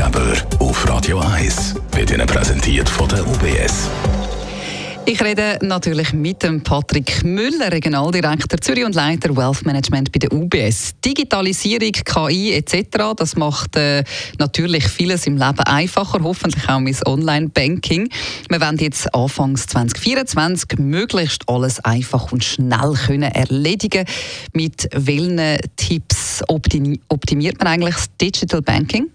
Ratgeber auf Radio 1 wird Ihnen präsentiert von der UBS. Ich rede natürlich mit dem Patrick Müller, Regionaldirektor Zürich und Leiter Wealth Management bei der UBS. Digitalisierung, KI etc., das macht äh, natürlich vieles im Leben einfacher, hoffentlich auch mein Online-Banking. Wir wollen jetzt anfangs 2024 möglichst alles einfach und schnell können erledigen. Mit welchen Tipps optimiert man eigentlich das Digital Banking?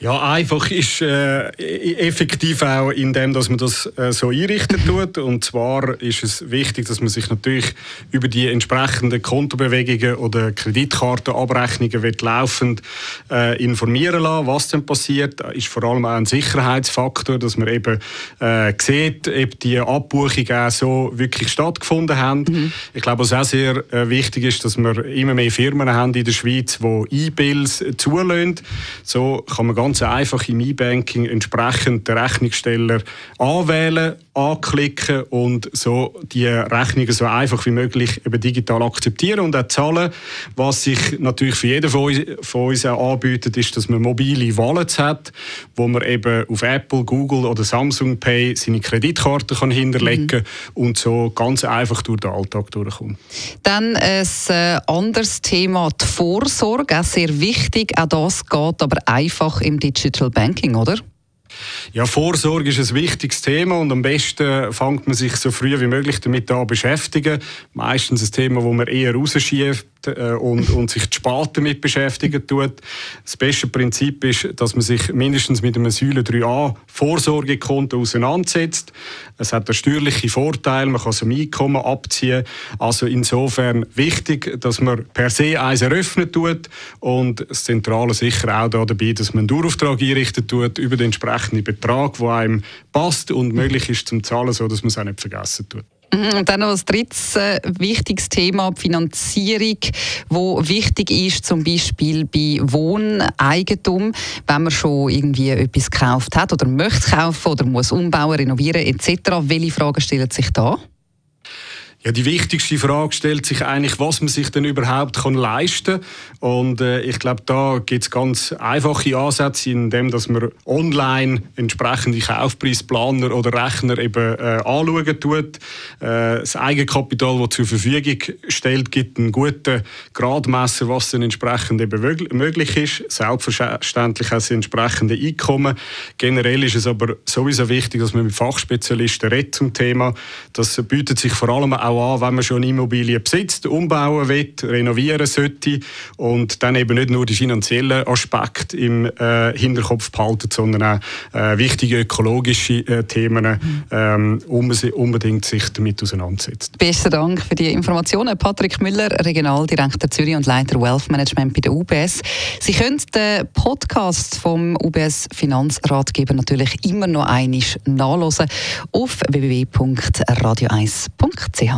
Ja, einfach ist äh, effektiv auch in dem, dass man das äh, so einrichten tut. Und zwar ist es wichtig, dass man sich natürlich über die entsprechenden Kontobewegungen oder Kreditkartenabrechnungen wird laufend äh, informieren lassen, was denn passiert. Das ist vor allem auch ein Sicherheitsfaktor, dass man eben äh, sieht, ob die Abbuchungen auch so wirklich stattgefunden haben. Mhm. Ich glaube, was auch sehr äh, wichtig ist, dass wir immer mehr Firmen haben in der Schweiz, die E-Bills zulassen. So kann man ganz einfach im E-Banking entsprechend den Rechnungssteller anwählen, anklicken und so die Rechnungen so einfach wie möglich eben digital akzeptieren und auch zahlen. Was sich natürlich für jeden von uns, von uns auch anbietet, ist, dass man mobile Wallets hat, wo man eben auf Apple, Google oder Samsung Pay seine Kreditkarte kann hinterlegen mhm. und so ganz einfach durch den Alltag durchkommt. Dann ein äh, anderes Thema, die Vorsorge, auch sehr wichtig. Auch das geht aber einfach einfach im Digital Banking, oder? Ja, Vorsorge ist ein wichtiges Thema und am besten fängt man sich so früh wie möglich damit an beschäftigen. Meistens ein Thema, wo man eher rausschiebt äh, und, und sich spät damit beschäftigen tut. Das beste Prinzip ist, dass man sich mindestens mit einem Säule 3a Vorsorgekonto auseinandersetzt. Es hat einen steuerlichen Vorteil, man kann am Einkommen abziehen. Also insofern wichtig, dass man per se eins eröffnen tut und das Zentrale sicher auch da dabei, dass man einen Dauerauftrag einrichten tut über den entsprechenden Betrag, der einem passt und möglich ist zum Zahlen, so dass man es auch nicht vergessen tut. Mhm, und dann noch ein drittes äh, wichtiges Thema, die Finanzierung, wo wichtig ist, zum Beispiel bei Wohneigentum, wenn man schon irgendwie etwas gekauft hat oder möchte kaufen oder muss umbauen, renovieren etc. Welche Fragen stellen sich da? Ja, die wichtigste Frage stellt sich eigentlich, was man sich denn überhaupt kann leisten kann. Und äh, ich glaube, da gibt es ganz einfache Ansätze, indem dass man online entsprechende Kaufpreisplaner oder Rechner eben äh, anschauen tut. Äh, das Eigenkapital, das zur Verfügung stellt, gibt einen guten Gradmesser, was dann entsprechend eben möglich ist. Selbstverständlich auch das entsprechende Einkommen. Generell ist es aber sowieso wichtig, dass man mit Fachspezialisten redet zum Thema. Das bietet sich vor allem auch auch an, wenn man schon Immobilien besitzt, umbauen will, renovieren sollte und dann eben nicht nur die finanziellen Aspekte im äh, Hinterkopf behalten, sondern auch äh, wichtige ökologische äh, Themen ähm, unbedingt sich damit auseinandersetzt. Besten Dank für die Informationen. Patrick Müller, Regionaldirektor Zürich und Leiter Wealth Management bei der UBS. Sie können den Podcast vom UBS Finanzratgeber natürlich immer noch einmal nachlesen auf www.radio1.ch.